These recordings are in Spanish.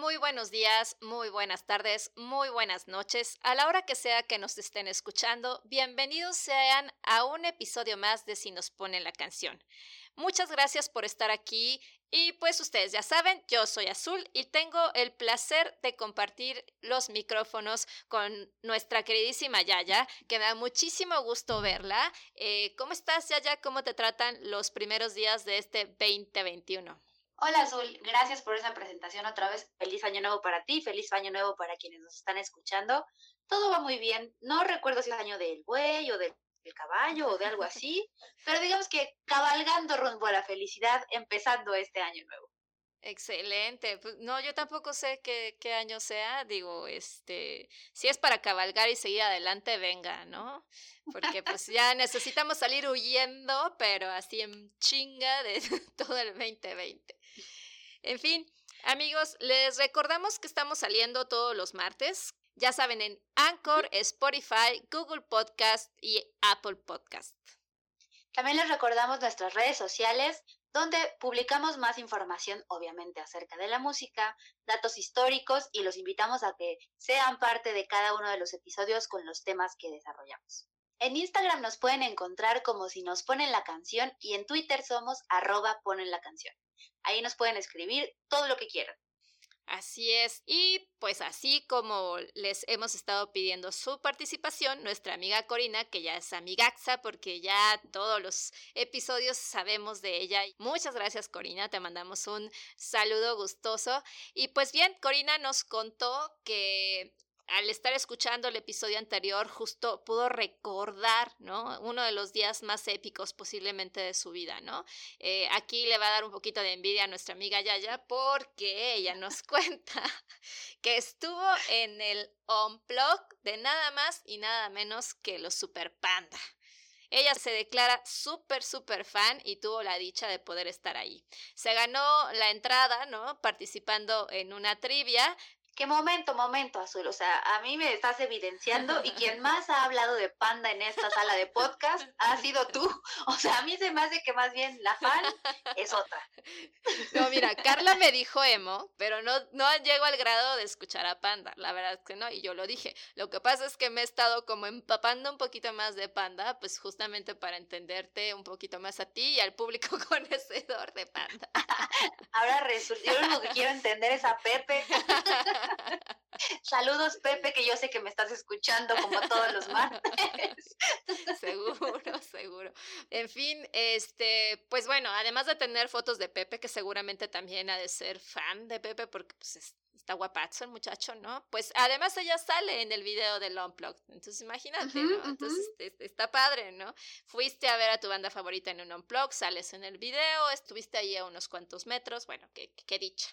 Muy buenos días, muy buenas tardes, muy buenas noches. A la hora que sea que nos estén escuchando, bienvenidos sean a un episodio más de Si nos ponen la canción. Muchas gracias por estar aquí y pues ustedes ya saben, yo soy Azul y tengo el placer de compartir los micrófonos con nuestra queridísima Yaya, que me da muchísimo gusto verla. Eh, ¿Cómo estás Yaya? ¿Cómo te tratan los primeros días de este 2021? Hola Azul, gracias por esa presentación otra vez. Feliz año nuevo para ti, feliz año nuevo para quienes nos están escuchando. Todo va muy bien. No recuerdo si es año del buey o del, caballo o de algo así, pero digamos que cabalgando rumbo a la felicidad, empezando este año nuevo. Excelente. Pues, no, yo tampoco sé qué, qué, año sea. Digo, este, si es para cabalgar y seguir adelante, venga, ¿no? Porque pues ya necesitamos salir huyendo, pero así en chinga de todo el 2020. En fin, amigos, les recordamos que estamos saliendo todos los martes. Ya saben, en Anchor, Spotify, Google Podcast y Apple Podcast. También les recordamos nuestras redes sociales, donde publicamos más información, obviamente, acerca de la música, datos históricos y los invitamos a que sean parte de cada uno de los episodios con los temas que desarrollamos. En Instagram nos pueden encontrar como si nos ponen la canción y en Twitter somos arroba ponen la canción. Ahí nos pueden escribir todo lo que quieran. Así es. Y pues así como les hemos estado pidiendo su participación, nuestra amiga Corina, que ya es amigaxa porque ya todos los episodios sabemos de ella. Muchas gracias Corina, te mandamos un saludo gustoso. Y pues bien, Corina nos contó que al estar escuchando el episodio anterior, justo pudo recordar, ¿no? Uno de los días más épicos posiblemente de su vida, ¿no? Eh, aquí le va a dar un poquito de envidia a nuestra amiga Yaya porque ella nos cuenta que estuvo en el Unplug de nada más y nada menos que los Super Panda. Ella se declara súper, súper fan y tuvo la dicha de poder estar ahí. Se ganó la entrada, ¿no? Participando en una trivia ¿Qué momento, momento, Azul? O sea, a mí me estás evidenciando y quien más ha hablado de Panda en esta sala de podcast ha sido tú. O sea, a mí se me hace que más bien la fan es otra. No, mira, Carla me dijo emo, pero no, no llego al grado de escuchar a Panda. La verdad es que no, y yo lo dije. Lo que pasa es que me he estado como empapando un poquito más de Panda, pues justamente para entenderte un poquito más a ti y al público conocedor de Panda. Ahora resulta, yo lo único que quiero entender es a Pepe. Saludos, Pepe, que yo sé que me estás escuchando como todos los martes. seguro, seguro. En fin, este, pues bueno, además de tener fotos de Pepe, que seguramente también ha de ser fan de Pepe, porque pues está guapazo el muchacho, ¿no? Pues además ella sale en el video del Unplugged, entonces imagínate, ¿no? Entonces está padre, ¿no? Fuiste a ver a tu banda favorita en un Unplugged, sales en el video, estuviste ahí a unos cuantos metros, bueno, qué, qué dicha.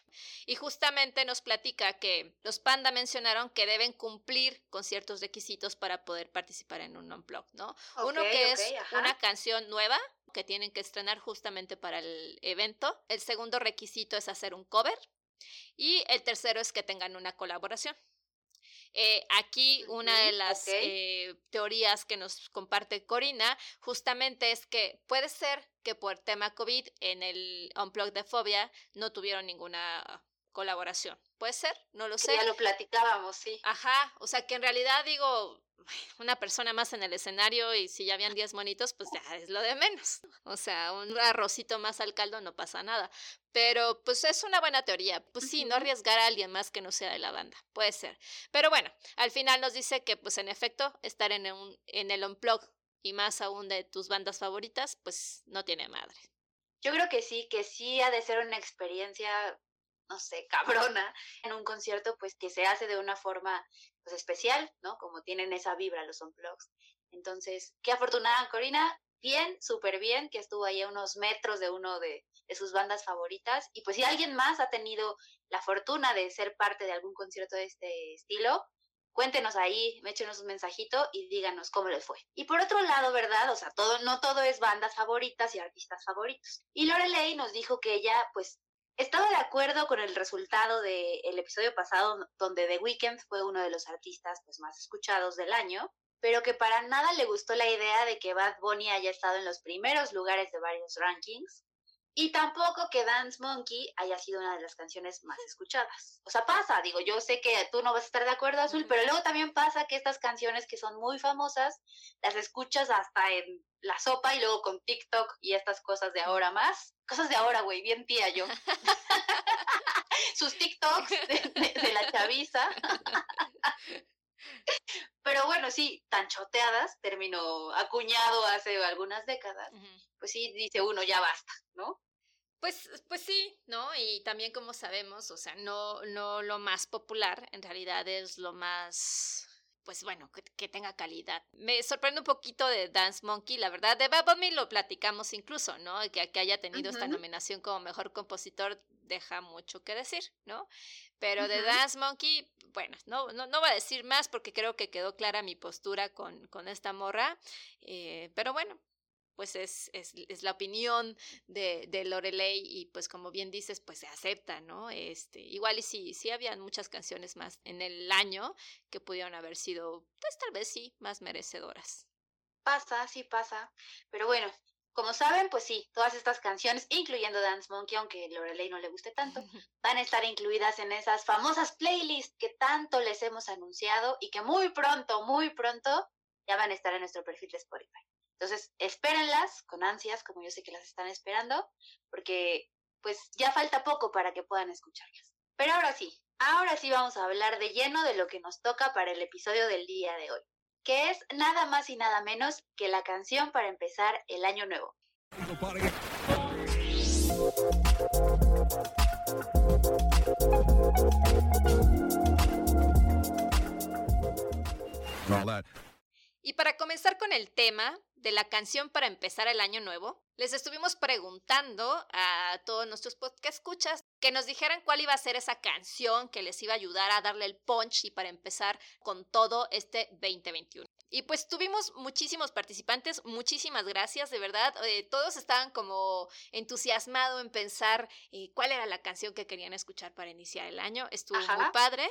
Y justamente nos platica que los Panda mencionaron que deben cumplir con ciertos requisitos para poder participar en un Unplugged, ¿no? Uno que es una canción nueva, que tienen que estrenar justamente para el evento. El segundo requisito es hacer un cover y el tercero es que tengan una colaboración. Eh, aquí una de las eh, teorías que nos comparte Corina justamente es que puede ser que por tema COVID en el Unplugged de Fobia no tuvieron ninguna colaboración. ¿Puede ser? No lo sé. Ya lo platicábamos, sí. Ajá, o sea que en realidad digo, una persona más en el escenario y si ya habían 10 monitos, pues ya es lo de menos. O sea, un arrocito más al caldo no pasa nada. Pero pues es una buena teoría. Pues sí, no arriesgar a alguien más que no sea de la banda. Puede ser. Pero bueno, al final nos dice que pues en efecto estar en, un, en el unplug y más aún de tus bandas favoritas, pues no tiene madre. Yo creo que sí, que sí ha de ser una experiencia no sé, cabrona, en un concierto, pues que se hace de una forma pues especial, ¿no? Como tienen esa vibra los unplugs. Entonces, qué afortunada Corina, bien, súper bien, que estuvo ahí a unos metros de uno de, de, sus bandas favoritas. Y pues si alguien más ha tenido la fortuna de ser parte de algún concierto de este estilo, Cuéntenos ahí, échenos un mensajito y díganos cómo les fue. Y por otro lado, ¿verdad? O sea, todo, no todo es bandas favoritas y artistas favoritos. Y Lorelei nos dijo que ella, pues, estaba de acuerdo con el resultado del episodio pasado, donde The Weeknd fue uno de los artistas pues, más escuchados del año, pero que para nada le gustó la idea de que Bad Bunny haya estado en los primeros lugares de varios rankings y tampoco que Dance Monkey haya sido una de las canciones más escuchadas. O sea, pasa, digo, yo sé que tú no vas a estar de acuerdo, Azul, pero luego también pasa que estas canciones que son muy famosas, las escuchas hasta en la sopa y luego con TikTok y estas cosas de ahora más. Cosas de ahora, güey, bien tía yo. Sus TikToks de, la chaviza. Pero bueno, sí, tan choteadas, terminó acuñado hace algunas décadas, pues sí, dice uno, ya basta, ¿no? Pues, pues sí, ¿no? Y también como sabemos, o sea, no, no lo más popular, en realidad es lo más, pues bueno, que, tenga calidad. Me sorprende un poquito de Dance Monkey, la verdad. De Bad Bunny lo platicamos incluso, ¿no? Que, que haya tenido esta nominación como mejor compositor deja mucho que decir, ¿no? Pero de Dance Monkey, bueno, no, no, no voy a decir más porque creo que quedó clara mi postura con, con esta morra. Eh, pero bueno, pues es, es, es, la opinión de, de, Lorelei y pues como bien dices, pues se acepta, ¿no? Este, igual y sí, sí habían muchas canciones más en el año que pudieron haber sido, pues tal vez sí, más merecedoras. Pasa, sí pasa, pero bueno, como saben, pues sí, todas estas canciones, incluyendo Dance Monkey, aunque Lorelei no le guste tanto, van a estar incluidas en esas famosas playlists que tanto les hemos anunciado y que muy pronto, muy pronto ya van a estar en nuestro perfil de Spotify. Entonces, espérenlas con ansias, como yo sé que las están esperando, porque pues ya falta poco para que puedan escucharlas. Pero ahora sí, ahora sí vamos a hablar de lleno de lo que nos toca para el episodio del día de hoy, que es nada más y nada menos que la canción para empezar el año nuevo. Y para comenzar con el tema, de la canción para empezar el año nuevo, les estuvimos preguntando a todos nuestros podcast escuchas que nos dijeran cuál iba a ser esa canción que les iba a ayudar a darle el punch y para empezar con todo este 2021. Y pues tuvimos muchísimos participantes, muchísimas gracias, de verdad. Eh, todos estaban como entusiasmados en pensar eh, cuál era la canción que querían escuchar para iniciar el año. Estuvo muy padre.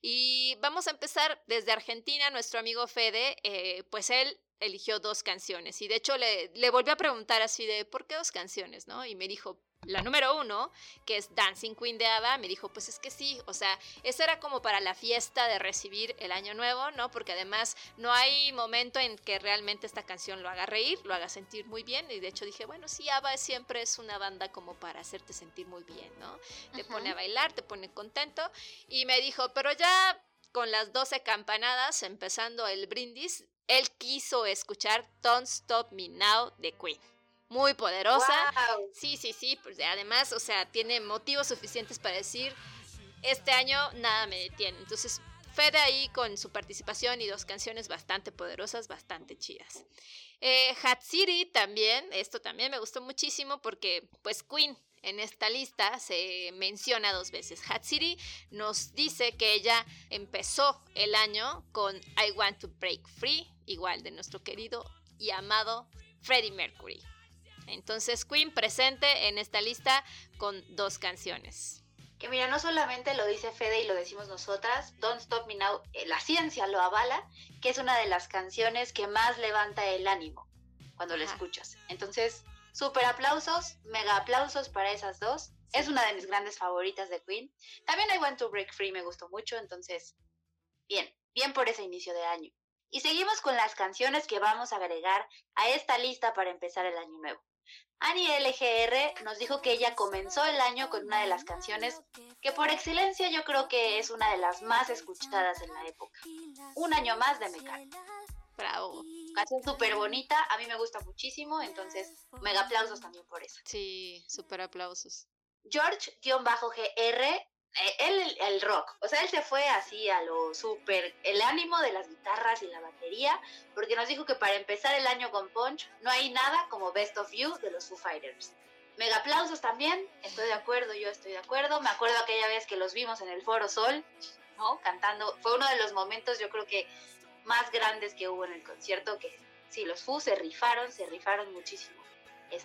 Y vamos a empezar desde Argentina, nuestro amigo Fede, eh, pues él eligió dos canciones. Y de hecho le, le volví a preguntar así de, ¿por qué dos canciones? ¿no? Y me dijo, la número uno, que es Dancing Queen de ABBA, me dijo, pues es que sí, o sea, esa era como para la fiesta de recibir el año nuevo, ¿no? Porque además no hay momento en que realmente esta canción lo haga reír, lo haga sentir muy bien, y de hecho dije, bueno, sí, ABBA siempre es una banda como para hacerte sentir muy bien, ¿no? Te pone a bailar, te pone contento, y me dijo, pero ya con las 12 campanadas, empezando el brindis, él quiso escuchar Don't Stop Me Now de Queen. Muy poderosa. Sí, sí, sí. Pues, además, o sea, tiene motivos suficientes para decir, este año nada me detiene. Entonces, Fede ahí con su participación y dos canciones bastante poderosas, bastante chidas. Eh, Hat City también, esto también me gustó muchísimo porque pues Queen en esta lista se menciona dos veces. Hat City nos dice que ella empezó el año con I Want to Break Free, igual de nuestro querido y amado Freddie Mercury. Entonces Queen presente en esta lista con dos canciones. Que mira, no solamente lo dice Fede y lo decimos nosotras, Don't Stop Me Now, eh, la ciencia lo avala, que es una de las canciones que más levanta el ánimo cuando la escuchas. Entonces, súper aplausos, mega aplausos para esas dos. Es una de mis grandes favoritas de Queen. También I Want to Break Free me gustó mucho, entonces, bien, bien por ese inicio de año. Y seguimos con las canciones que vamos a agregar a esta lista para empezar el año nuevo. Annie LGR nos dijo que ella comenzó el año con una de las canciones que por excelencia yo creo que es una de las más escuchadas en la época. Un año más de Mecar. Bravo. Canción súper bonita, a mí me gusta muchísimo, entonces mega aplausos también por eso. Sí, súper aplausos. George-GR él el, rock, o sea, él se fue así a lo súper, el ánimo de las guitarras y la batería, porque nos dijo que para empezar el año con Punch no hay nada como Best of You de los Foo Fighters. Mega aplausos también, estoy de acuerdo, yo estoy de acuerdo, me acuerdo aquella vez que los vimos en el Foro Sol, ¿no? Cantando. Fue uno de los momentos, yo creo que más grandes que hubo en el concierto, que sí, los Foo se rifaron, se rifaron muchísimo.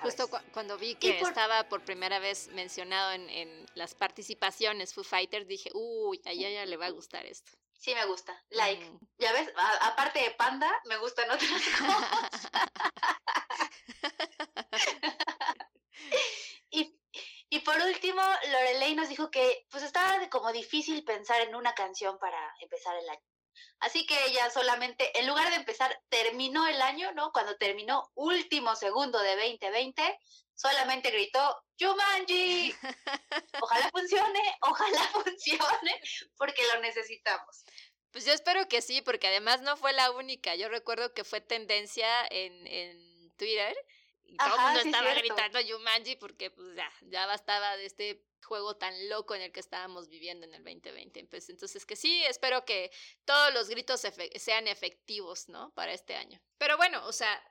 Justo cuando vi que estaba por primera vez mencionado en, las participaciones Foo Fighters, dije, uy, a ella le va a gustar esto. Sí, me gusta. Like. Mm. Ya ves, aparte de Panda, me gustan otras cosas. y, y por último, Lorelei nos dijo que pues estaba como difícil pensar en una canción para empezar el año. Así que ella solamente, en lugar de empezar, terminó el año, ¿no? Cuando terminó último segundo de 2020, solamente gritó, Jumanji, ojalá funcione, ojalá funcione, porque lo necesitamos. Pues yo espero que sí, porque además no fue la única. Yo recuerdo que fue tendencia en, en Twitter y todo el mundo estaba gritando Jumanji porque pues ya, ya bastaba de este juego tan loco en el que estábamos viviendo en el 2020. Pues, entonces, que sí, espero que todos los gritos sean efectivos, ¿no? Para este año. Pero bueno, o sea,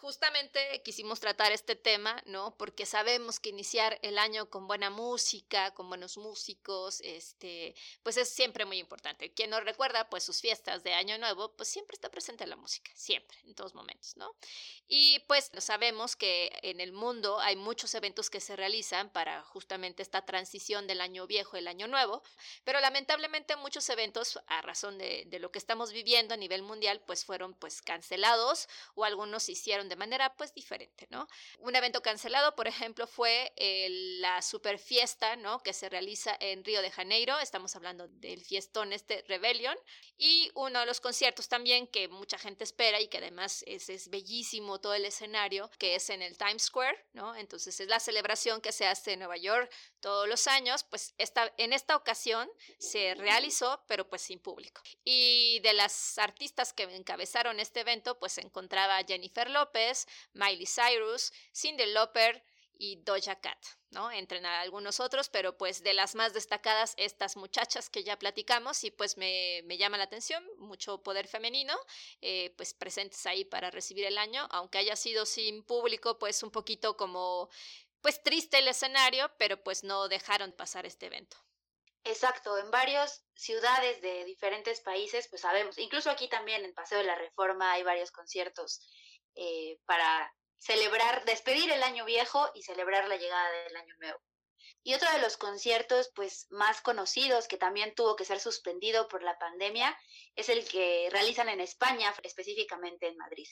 justamente quisimos tratar este tema, ¿no? Porque sabemos que iniciar el año con buena música, con buenos músicos, este, pues es siempre muy importante. Quien nos recuerda, pues sus fiestas de Año Nuevo, pues siempre está presente la música, siempre, en todos momentos, ¿no? Y pues sabemos que en el mundo hay muchos eventos que se realizan para justamente esta transición del año viejo al año nuevo, pero lamentablemente muchos eventos, a razón de, de lo que estamos viviendo a nivel mundial, pues fueron pues cancelados o algunos hicieron de manera pues diferente, ¿no? Un evento cancelado, por ejemplo, fue la super fiesta, ¿no? Que se realiza en Río de Janeiro, estamos hablando del fiestón este Rebellion, y uno de los conciertos también que mucha gente espera y que además es, es bellísimo todo el escenario, que es en el Times Square, ¿no? Entonces es la celebración que se hace en Nueva York todos los años, pues esta, en esta ocasión se realizó, pero pues sin público. Y de las artistas que encabezaron este evento, pues se encontraba Jennifer Lopez, Miley Cyrus, Cindy Lauper y Doja Cat, ¿no? Entre algunos otros, pero pues de las más destacadas estas muchachas que ya platicamos y pues me, llama la atención, mucho poder femenino, eh, pues presentes ahí para recibir el año, aunque haya sido sin público, pues un poquito como, pues triste el escenario, pero pues no dejaron pasar este evento. Exacto, en varias ciudades de diferentes países, pues sabemos, incluso aquí también en Paseo de la Reforma hay varios conciertos eh, para celebrar, despedir el año viejo y celebrar la llegada del año nuevo. Y otro de los conciertos pues más conocidos que también tuvo que ser suspendido por la pandemia es el que realizan en España, específicamente en Madrid.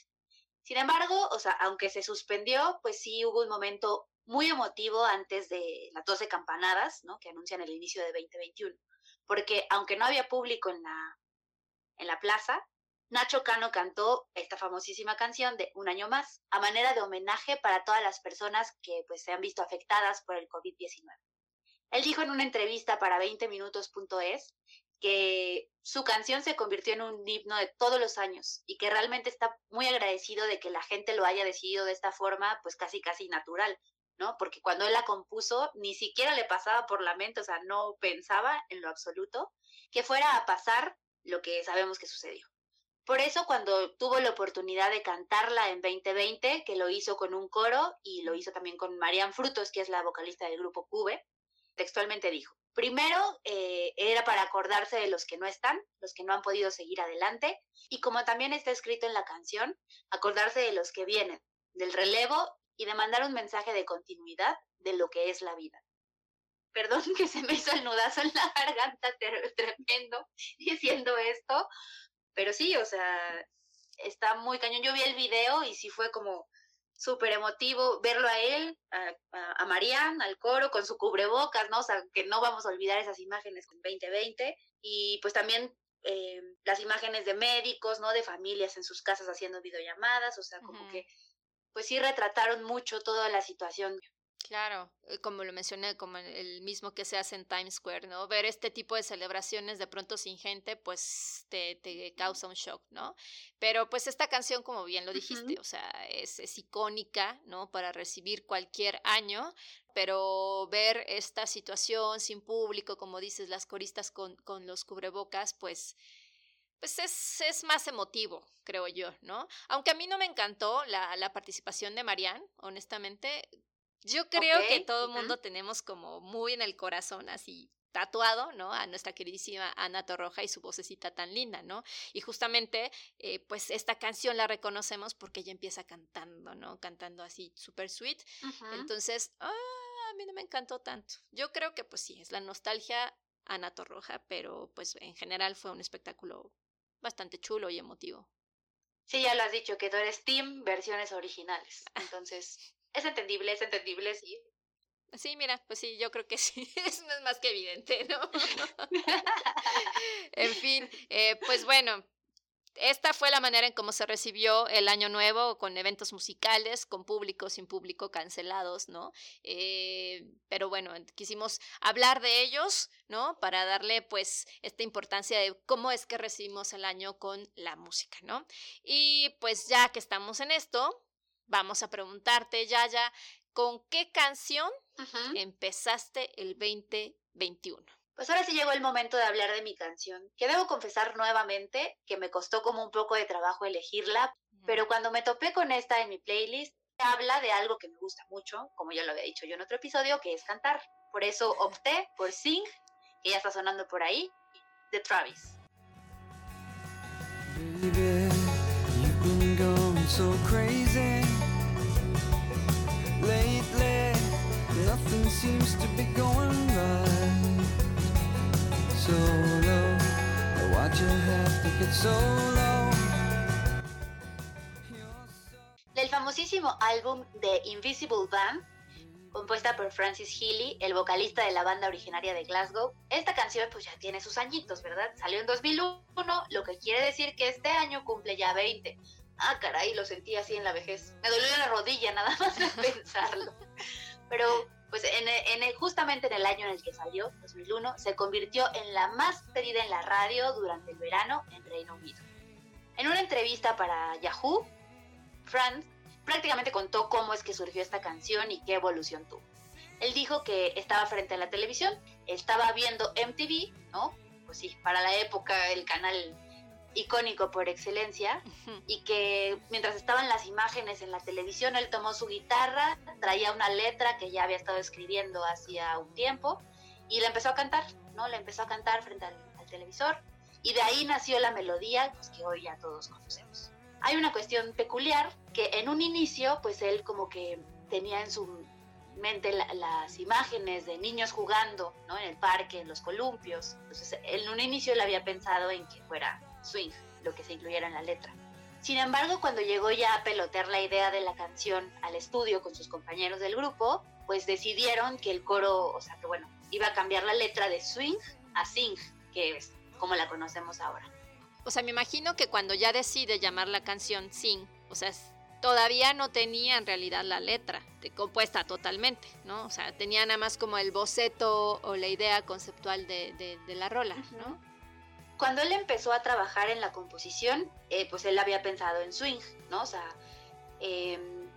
Sin embargo, o sea, aunque se suspendió, pues sí hubo un momento muy emotivo antes de las 12 campanadas, ¿no? Que anuncian el inicio de 2021. Porque aunque no había público en la, en la plaza, Nacho Cano cantó esta famosísima canción de Un año más, a manera de homenaje para todas las personas que pues, se han visto afectadas por el COVID-19. Él dijo en una entrevista para 20minutos.es que su canción se convirtió en un himno de todos los años y que realmente está muy agradecido de que la gente lo haya decidido de esta forma, pues casi casi natural, ¿no? Porque cuando él la compuso ni siquiera le pasaba por la mente, o sea, no pensaba en lo absoluto que fuera a pasar lo que sabemos que sucedió. Por eso cuando tuvo la oportunidad de cantarla en 2020, que lo hizo con un coro y lo hizo también con Marian Frutos, que es la vocalista del grupo Cube, textualmente dijo, primero eh, era para acordarse de los que no están, los que no han podido seguir adelante, y como también está escrito en la canción, acordarse de los que vienen, del relevo y de mandar un mensaje de continuidad de lo que es la vida. Perdón que se me hizo el nudazo en la garganta tremendo diciendo esto, pero sí, o sea, está muy cañón. Yo vi el video y sí fue como súper emotivo verlo a él, a, a, Marianne, al coro, con su cubrebocas, ¿no? O sea, que no vamos a olvidar esas imágenes con 2020. Y pues también eh, las imágenes de médicos, ¿no? De familias en sus casas haciendo videollamadas, o sea, como que, pues sí retrataron mucho toda la situación. Claro, eh, como lo mencioné, como el mismo que se hace en Times Square, ¿no? Ver este tipo de celebraciones de pronto sin gente, pues te, te causa un shock, ¿no? Pero pues esta canción, como bien lo dijiste, o sea, es, es icónica, ¿no? Para recibir cualquier año, pero ver esta situación sin público, como dices, las coristas con, con los cubrebocas, pues pues es, es, más emotivo, creo yo, ¿no? Aunque a mí no me encantó la, la participación de Marianne, honestamente, yo creo que todo el mundo tenemos como muy en el corazón así tatuado, ¿no? A nuestra queridísima Ana Torroja y su vocecita tan linda, ¿no? Y justamente, eh, pues esta canción la reconocemos porque ella empieza cantando, ¿no? Cantando así súper sweet. Entonces, ah, a mí no me encantó tanto. Yo creo que pues sí, es la nostalgia Ana Torroja, pero pues en general fue un espectáculo bastante chulo y emotivo. Sí, ya lo has dicho, que tú eres Team versiones originales. Entonces, es entendible, es entendible, sí. Sí, mira, pues sí, yo creo que sí, es más que evidente, ¿no? en fin, eh, pues bueno, esta fue la manera en cómo se recibió el año nuevo, con eventos musicales, con público, sin público, cancelados, ¿no? Eh, pero bueno, quisimos hablar de ellos, ¿no? Para darle pues esta importancia de cómo es que recibimos el año con la música, ¿no? Y pues ya que estamos en esto, vamos a preguntarte, Yaya, ¿con qué canción empezaste el 2021? Pues ahora sí llegó el momento de hablar de mi canción, que debo confesar nuevamente que me costó como un poco de trabajo elegirla, pero cuando me topé con esta en mi playlist, habla de algo que me gusta mucho, como ya lo había dicho yo en otro episodio, que es cantar. Por eso opté por Sing, que ya está sonando por ahí, de Travis. Del famosísimo álbum de Invisible Band, compuesta por Francis Healy, el vocalista de la banda originaria de Glasgow. Esta canción pues ya tiene sus añitos, ¿verdad? Salió en 2001, lo que quiere decir que este año cumple ya 20. Ah, caray, lo sentí así en la vejez. Me dolió la rodilla nada más de pensarlo. Pero pues en, justamente en el año en el que salió, 2001, se convirtió en la más pedida en la radio durante el verano en Reino Unido. En una entrevista para Yahoo, Franz prácticamente contó cómo es que surgió esta canción y qué evolución tuvo. Él dijo que estaba frente a la televisión, estaba viendo MTV, ¿no? Pues sí, para la época el canal icónico por excelencia y que mientras estaban las imágenes en la televisión él tomó su guitarra, traía una letra que ya había estado escribiendo hacía un tiempo y la empezó a cantar, ¿no? La empezó a cantar frente al, televisor y de ahí nació la melodía pues, que hoy ya todos conocemos. Hay una cuestión peculiar que en un inicio pues él como que tenía en su mente las imágenes de niños jugando ¿no? en el parque, en los columpios. Entonces, en un inicio él había pensado en que fuera swing, lo que se incluyera en la letra. Sin embargo, cuando llegó ya a pelotear la idea de la canción al estudio con sus compañeros del grupo, pues decidieron que el coro, o sea, que bueno, iba a cambiar la letra de swing a sing, que es como la conocemos ahora. O sea, me imagino que cuando ya decide llamar la canción sing, o sea, todavía no tenía en realidad la letra compuesta totalmente, ¿no? O sea, tenía nada más como el boceto o la idea conceptual de, la rola, ¿no? Cuando él empezó a trabajar en la composición, eh, pues él había pensado en swing, ¿no? O sea, em,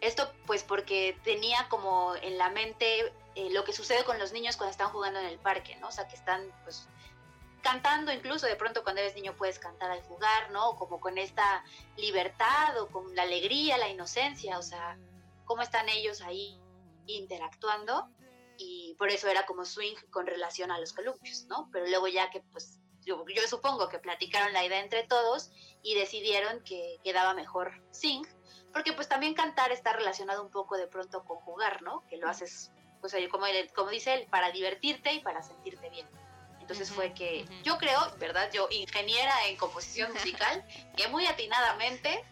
esto pues porque tenía como en la mente eh, lo que sucede con los niños cuando están jugando en el parque, ¿no? O sea, que están pues cantando incluso de pronto cuando eres niño puedes cantar al jugar, ¿no? Como con esta libertad o con la alegría, la inocencia, o sea, cómo están ellos ahí interactuando y por eso era como swing con relación a los columpios, ¿no? Pero luego ya que pues yo, supongo que platicaron la idea entre todos y decidieron que quedaba mejor sing, porque pues también cantar está relacionado un poco de pronto con jugar, ¿no? Que lo haces, pues como, como dice él, para divertirte y para sentirte bien. Entonces fue que yo creo, ¿verdad? Yo, ingeniera en composición musical, que muy atinadamente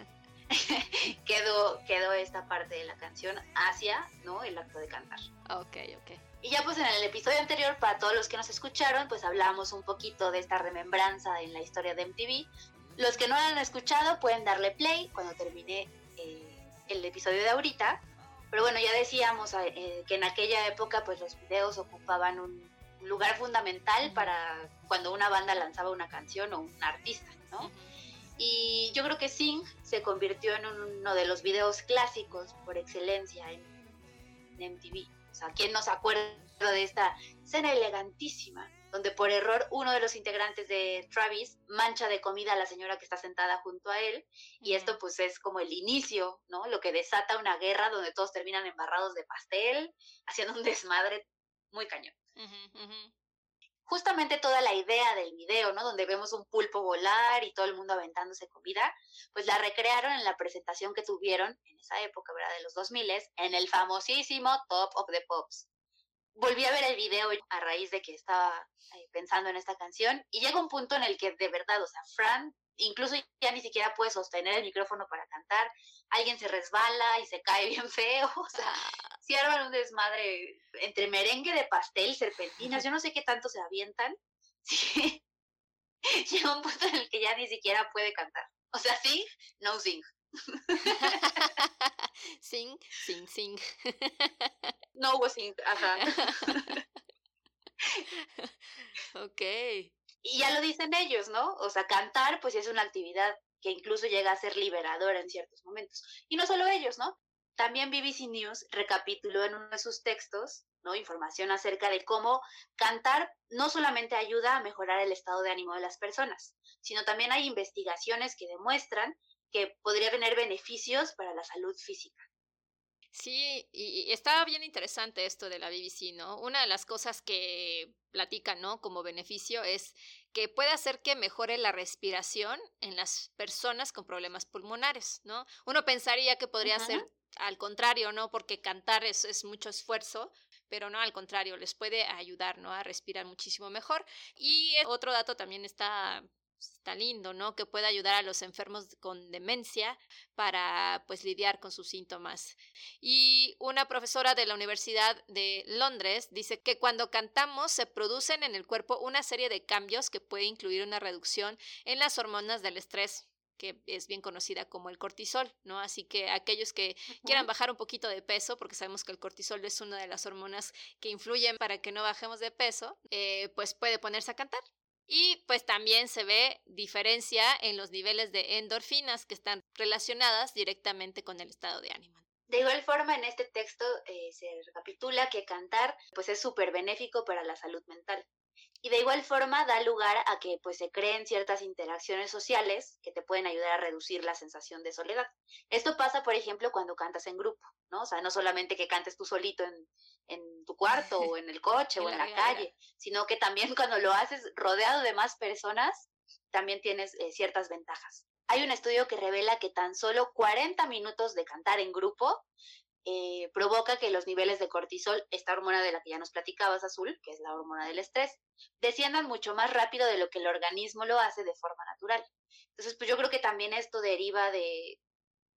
quedó, quedó esta parte de la canción hacia, ¿no? El acto de cantar. Ok, ok. Y ya pues en el episodio anterior, para todos los que nos escucharon, pues hablamos un poquito de esta remembranza en la historia de MTV. Los que no la han escuchado pueden darle play cuando termine eh, el episodio de ahorita. Pero bueno, ya decíamos eh, que en aquella época pues los videos ocupaban un lugar fundamental para cuando una banda lanzaba una canción o un artista, ¿no? Y yo creo que Sing se convirtió en uno de los videos clásicos por excelencia en, en MTV. O sea, ¿quién no se acuerda de esta escena elegantísima donde por error uno de los integrantes de Travis mancha de comida a la señora que está sentada junto a él y esto pues es como el inicio, ¿no? Lo que desata una guerra donde todos terminan embarrados de pastel, haciendo un desmadre muy cañón. Justamente toda la idea del video, ¿no? Donde vemos un pulpo volar y todo el mundo aventándose comida, pues la recrearon en la presentación que tuvieron en esa época, ¿verdad? De los 2000 en el famosísimo Top of the Pops. Volví a ver el video a raíz de que estaba eh, pensando en esta canción y llega un punto en el que de verdad, o sea, Fran incluso ya ni siquiera puede sostener el micrófono para cantar, alguien se resbala y se cae bien feo, o sea, ah. si arman un desmadre entre merengue de pastel, serpentinas, yo no sé qué tanto se avientan, sí. llega un punto en el que ya ni siquiera puede cantar, o sea, sí, no sing. sing, sing, sing. No sing, ajá. ok. Y ya lo dicen ellos, ¿no? O sea, cantar pues es una actividad que incluso llega a ser liberadora en ciertos momentos. Y no solo ellos, ¿no? También BBC News recapituló en uno de sus textos, ¿no? Información acerca de cómo cantar no solamente ayuda a mejorar el estado de ánimo de las personas, sino también hay investigaciones que demuestran que podría tener beneficios para la salud física. Sí, y, estaba bien interesante esto de la BBC, ¿no? Una de las cosas que platican, ¿no? Como beneficio es que puede hacer que mejore la respiración en las personas con problemas pulmonares, ¿no? Uno pensaría que podría ser al contrario, ¿no? Porque cantar es, es mucho esfuerzo, pero no, al contrario, les puede ayudar, ¿no? A respirar muchísimo mejor. Y otro dato también está está lindo, ¿no? Que pueda ayudar a los enfermos con demencia para pues lidiar con sus síntomas. Y una profesora de la Universidad de Londres dice que cuando cantamos se producen en el cuerpo una serie de cambios que puede incluir una reducción en las hormonas del estrés que es bien conocida como el cortisol, ¿no? Así que aquellos que quieran bajar un poquito de peso, porque sabemos que el cortisol es una de las hormonas que influyen para que no bajemos de peso, eh, pues puede ponerse a cantar, y pues también se ve diferencia en los niveles de endorfinas que están relacionadas directamente con el estado de ánimo. De igual forma, en este texto eh, se recapitula que cantar pues es súper benéfico para la salud mental. Y de igual forma da lugar a que pues se creen ciertas interacciones sociales que te pueden ayudar a reducir la sensación de soledad. Esto pasa, por ejemplo, cuando cantas en grupo, ¿no? O sea, no solamente que cantes tú solito en, en tu cuarto o en el coche o en la, calle, sino que también cuando lo haces rodeado de más personas, también tienes eh, ciertas ventajas. Hay un estudio que revela que tan solo 40 minutos de cantar en grupo eh, provoca que los niveles de cortisol, esta hormona de la que ya nos platicabas, Azul, que es la hormona del estrés, desciendan mucho más rápido de lo que el organismo lo hace de forma natural. Entonces, pues yo creo que también esto deriva de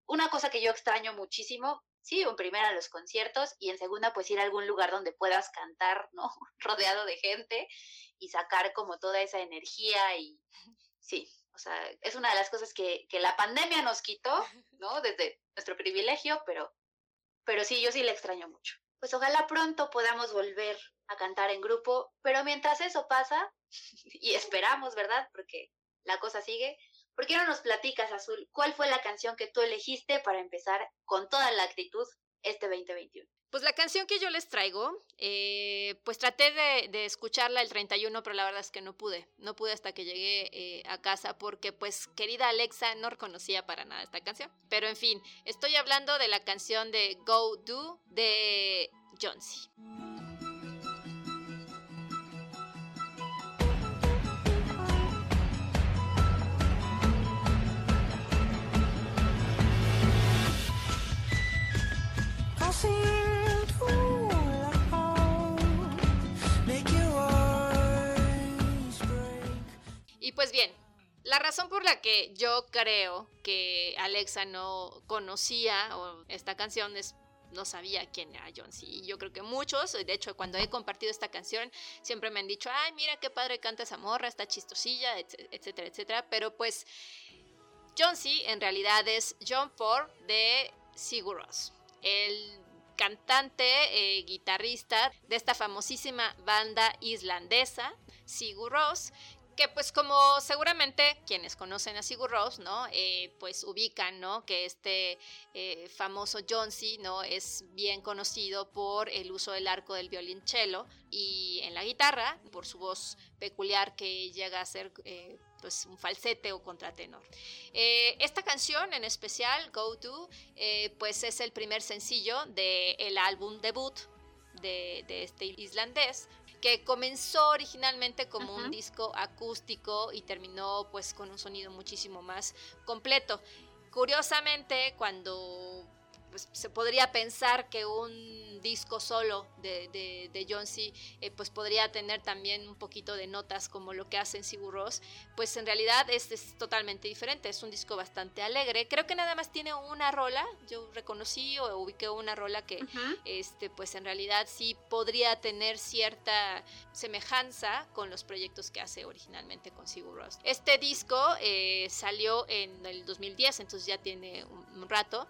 una cosa que yo extraño muchísimo, sí, en primera los conciertos y en segunda pues ir a algún lugar donde puedas cantar, ¿no? Rodeado de gente y sacar como toda esa energía y sí, o sea, es una de las cosas que, que la pandemia nos quitó, ¿no? Desde nuestro privilegio, pero, pero sí, yo sí le extraño mucho. Pues ojalá pronto podamos volver a cantar en grupo, pero mientras eso pasa, y esperamos, ¿verdad? Porque la cosa sigue, ¿Por qué no nos platicas, Azul, cuál fue la canción que tú elegiste para empezar con toda la actitud este 2021? Pues la canción que yo les traigo, eh, pues traté de, escucharla el 31, pero la verdad es que no pude. No pude hasta que llegué eh, a casa porque, pues, querida Alexa, no reconocía para nada esta canción. Pero en fin, estoy hablando de la canción de Go Do de Jonesy. Y pues bien, la razón por la que yo creo que Alexa no conocía esta canción es no sabía quién era John C. Y yo creo que muchos, de hecho, cuando he compartido esta canción, siempre me han dicho, ay, mira qué padre canta esa morra, está chistosilla, etcétera, etcétera. Pero pues, John C. en realidad es John Ford de Sigur Rós. El cantante, eh, guitarrista de esta famosísima banda islandesa, Sigur Rós, que pues como seguramente quienes conocen a Sigur Rós, ¿no? Eh, pues ubican, ¿no? Que este eh, famoso Johnsy, ¿no? Es bien conocido por el uso del arco del violonchelo y en la guitarra, por su voz peculiar que llega a ser pues un falsete o contratenor. Eh, esta canción en especial, Go To, eh, pues es el primer sencillo del álbum debut de, este islandés. Que comenzó originalmente como un disco acústico y terminó pues con un sonido muchísimo más completo. Curiosamente, cuando pues, se podría pensar que un disco solo de, de, de John C. Eh, pues podría tener también un poquito de notas como lo que hace en Sigur Ross, pues en realidad este es totalmente diferente, es un disco bastante alegre. Creo que nada más tiene una rola, yo reconocí o ubiqué una rola que este pues en realidad sí podría tener cierta semejanza con los proyectos que hace originalmente con Sigur Ross. Este disco eh, salió en el 2010, entonces ya tiene un rato.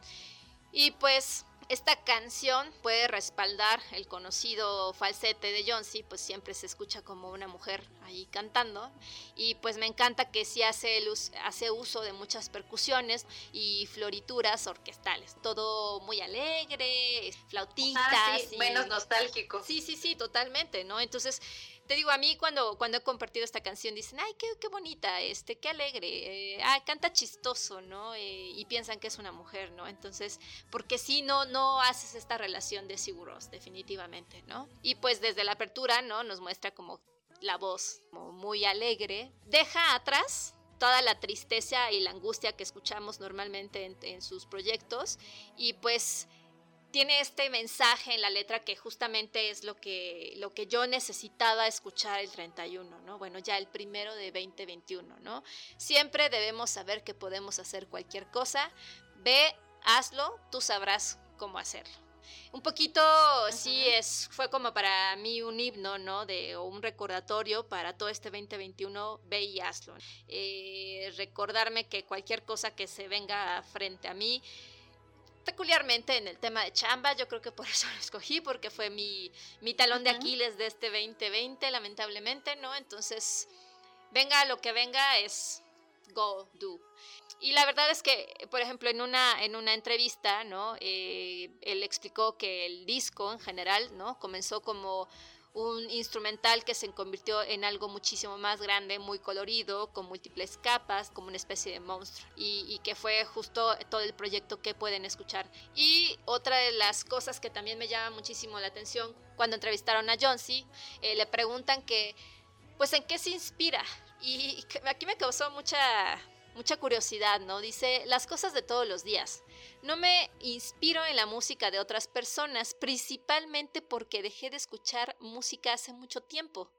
Y pues esta canción puede respaldar el conocido falsete de Jonesy, pues siempre se escucha como una mujer ahí cantando. Y pues me encanta que sí hace, hace uso de muchas percusiones y florituras orquestales. Todo muy alegre, flautitas. Ah, menos nostálgico. Sí, sí, sí, totalmente, ¿no? Entonces te digo, a mí cuando, cuando he compartido esta canción dicen, ay, qué, qué bonita, este, qué alegre, eh, ah, canta chistoso, ¿no? Eh, y piensan que es una mujer, ¿no? Entonces, porque si no, no haces esta relación de seguros, definitivamente, ¿no? Y pues desde la apertura, ¿no? Nos muestra como la voz muy alegre, deja atrás toda la tristeza y la angustia que escuchamos normalmente en, en sus proyectos y pues tiene este mensaje en la letra que justamente es lo que, lo que yo necesitaba escuchar el 31, ¿no? Bueno, ya el primero de 2021, ¿no? Siempre debemos saber que podemos hacer cualquier cosa. Ve, hazlo, tú sabrás cómo hacerlo. Un poquito, sí, es, fue como para mí un himno, ¿no? De, o un recordatorio para todo este 2021, ve y hazlo. Eh, recordarme que cualquier cosa que se venga frente a mí, peculiarmente en el tema de chamba, yo creo que por eso lo escogí, porque fue mi, mi talón de Aquiles de este 2020, lamentablemente, ¿no? Entonces, venga lo que venga, es go, do. Y la verdad es que, por ejemplo, en una, en una entrevista, ¿no? Eh, él explicó que el disco en general, ¿no? Comenzó como un instrumental que se convirtió en algo muchísimo más grande, muy colorido, con múltiples capas, como una especie de monstruo, y, que fue justo todo el proyecto que pueden escuchar. Y otra de las cosas que también me llama muchísimo la atención, cuando entrevistaron a Johnsy, eh, le preguntan que, pues, ¿en qué se inspira? Y aquí me causó mucha mucha curiosidad, ¿no? Dice, las cosas de todos los días. No me inspiro en la música de otras personas, principalmente porque dejé de escuchar música hace mucho tiempo.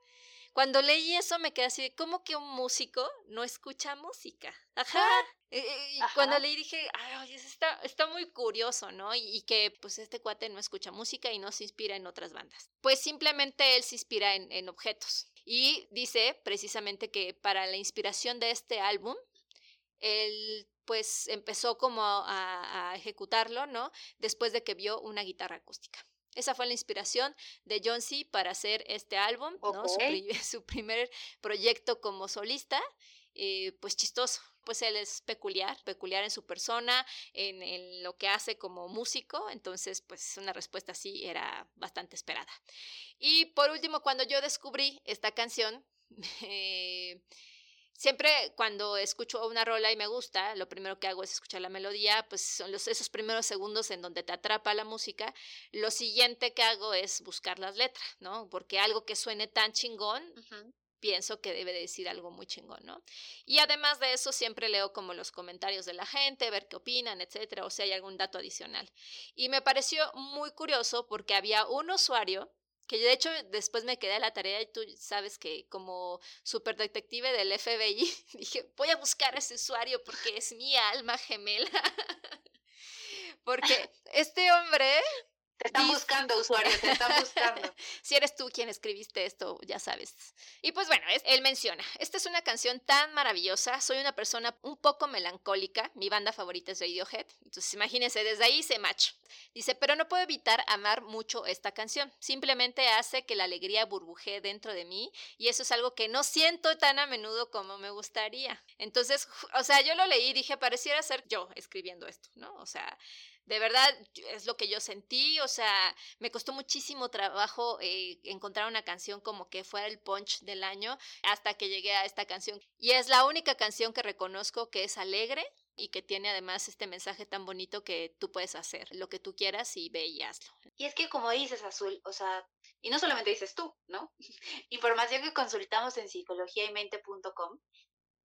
Cuando leí eso me quedé así de, ¿cómo que un músico no escucha música? Ajá. Eh, eh, y cuando leí dije, ay, está, está muy curioso, ¿no? Y, que pues este cuate no escucha música y no se inspira en otras bandas. Pues simplemente él se inspira en, en objetos. Y dice precisamente que para la inspiración de este álbum, él pues empezó como a, ejecutarlo, ¿no? Después de que vio una guitarra acústica. Esa fue la inspiración de John C. para hacer este álbum, ¿no? Su, primer proyecto como solista, eh, pues chistoso. Pues él es peculiar, peculiar en su persona, en, en, lo que hace como músico, entonces pues una respuesta así era bastante esperada. Y por último, cuando yo descubrí esta canción, eh, siempre cuando escucho una rola y me gusta, lo primero que hago es escuchar la melodía, pues son los, esos primeros segundos en donde te atrapa la música. Lo siguiente que hago es buscar las letras, ¿no? Porque algo que suene tan chingón, pienso que debe decir algo muy chingón, ¿no? Y además de eso, siempre leo como los comentarios de la gente, ver qué opinan, etcétera, o si hay algún dato adicional. Y me pareció muy curioso porque había un usuario que de hecho después me quedé a la tarea y tú sabes que como super detective del FBI dije, voy a buscar a ese usuario porque es mi alma gemela. porque este hombre te están buscando, usuario, te están buscando. si eres tú quien escribiste esto, ya sabes. Y pues bueno, él menciona, esta es una canción tan maravillosa, soy una persona un poco melancólica, mi banda favorita es Radiohead, entonces imagínense, desde ahí se match. Dice, pero no puedo evitar amar mucho esta canción, simplemente hace que la alegría burbujee dentro de mí y eso es algo que no siento tan a menudo como me gustaría. Entonces, o sea, yo lo leí y dije, pareciera ser yo escribiendo esto, ¿no? O sea, de verdad es lo que yo sentí, o sea, me costó muchísimo trabajo eh, encontrar una canción como que fuera el punch del año hasta que llegué a esta canción. Y es la única canción que reconozco que es alegre, y que tiene además este mensaje tan bonito que tú puedes hacer lo que tú quieras y ve y hazlo. Y es que como dices, Azul, o sea, y no solamente dices tú, ¿no? Información que consultamos en psicologiaymente.com,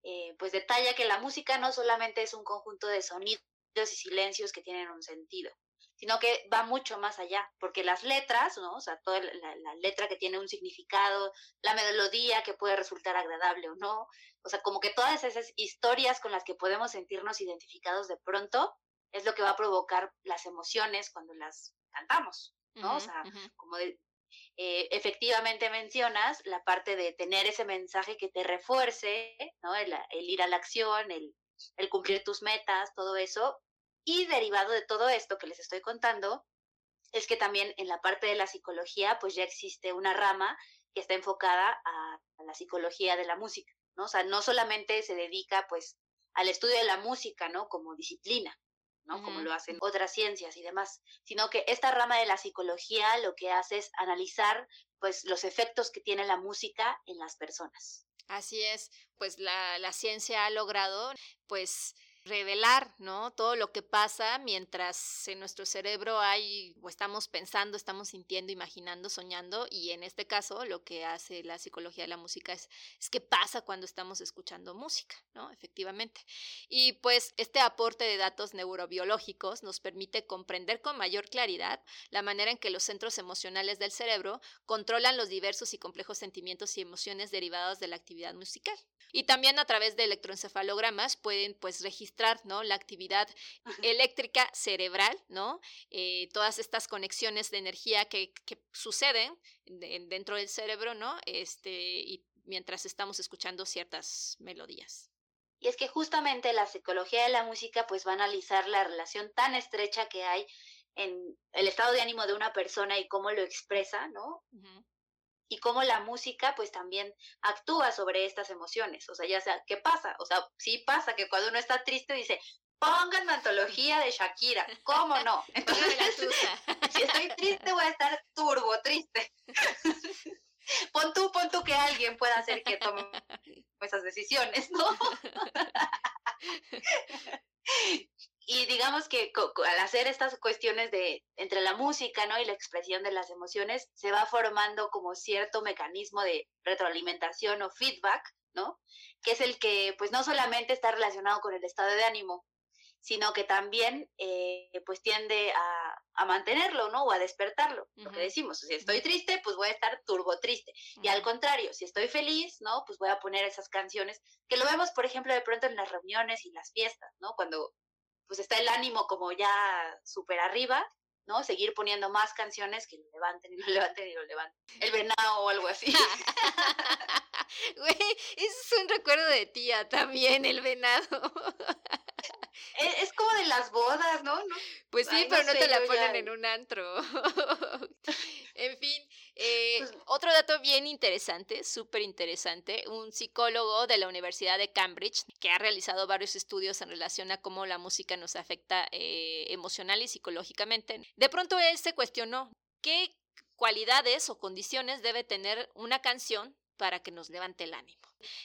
eh, pues detalla que la música no solamente es un conjunto de sonidos y silencios que tienen un sentido, sino que va mucho más allá, porque las letras, ¿no? O sea, toda la, letra que tiene un significado, la melodía que puede resultar agradable o no, o sea, como que todas esas historias con las que podemos sentirnos identificados de pronto, es lo que va a provocar las emociones cuando las cantamos, ¿no? o sea, como eh, efectivamente mencionas la parte de tener ese mensaje que te refuerce, ¿no? El, ir a la acción, el, el cumplir tus metas, todo eso, y derivado de todo esto que les estoy contando, es que también en la parte de la psicología, pues ya existe una rama que está enfocada a, la psicología de la música, ¿no? O sea, no solamente se dedica, pues, al estudio de la música, ¿no? Como disciplina, ¿no? Como lo hacen otras ciencias y demás, sino que esta rama de la psicología lo que hace es analizar, pues, los efectos que tiene la música en las personas. Así es, pues la, la ciencia ha logrado, pues, revelar, ¿no? Todo lo que pasa mientras en nuestro cerebro hay o estamos pensando, estamos sintiendo, imaginando, soñando y en este caso lo que hace la psicología de la música es, es qué pasa cuando estamos escuchando música, ¿no? Efectivamente. Y pues este aporte de datos neurobiológicos nos permite comprender con mayor claridad la manera en que los centros emocionales del cerebro controlan los diversos y complejos sentimientos y emociones derivados de la actividad musical. Y también a través de electroencefalogramas pueden pues registrar ¿no? la actividad eléctrica cerebral, ¿no? Eh, todas estas conexiones de energía que, suceden dentro del cerebro, ¿no? Este, y mientras estamos escuchando ciertas melodías. Y es que justamente la psicología de la música pues va a analizar la relación tan estrecha que hay en el estado de ánimo de una persona y cómo lo expresa, ¿no? Y cómo la música pues también actúa sobre estas emociones. O sea, ya sea, ¿qué pasa? O sea, sí pasa que cuando uno está triste dice, pongan antología de Shakira, ¿cómo no? Entonces, si estoy triste voy a estar turbo triste. pon tú, pon tú que alguien pueda hacer que tome esas decisiones, ¿no? Y digamos que al hacer estas cuestiones de entre la música, ¿no? y la expresión de las emociones, se va formando como cierto mecanismo de retroalimentación o feedback, ¿no? Que es el que pues no solamente está relacionado con el estado de ánimo, sino que también eh, pues tiende a, a, mantenerlo, ¿no? O a despertarlo, lo que decimos, si estoy triste, pues voy a estar turbo triste. Y al contrario, si estoy feliz, ¿no? Pues voy a poner esas canciones, que lo vemos, por ejemplo, de pronto en las reuniones y las fiestas, ¿no? Cuando pues está el ánimo como ya súper arriba, ¿no? Seguir poniendo más canciones que lo levanten y lo levanten y lo levanten. El venado o algo así. Güey, eso es un recuerdo de tía también, el venado. E, es, como de las bodas, ¿no? Pues sí, pero no, te la ponen en un antro. en fin, eh, pues otro dato bien interesante, súper interesante, un psicólogo de la Universidad de Cambridge que ha realizado varios estudios en relación a cómo la música nos afecta eh, emocional y psicológicamente. De pronto él se cuestionó qué cualidades o condiciones debe tener una canción para que nos levante el ánimo.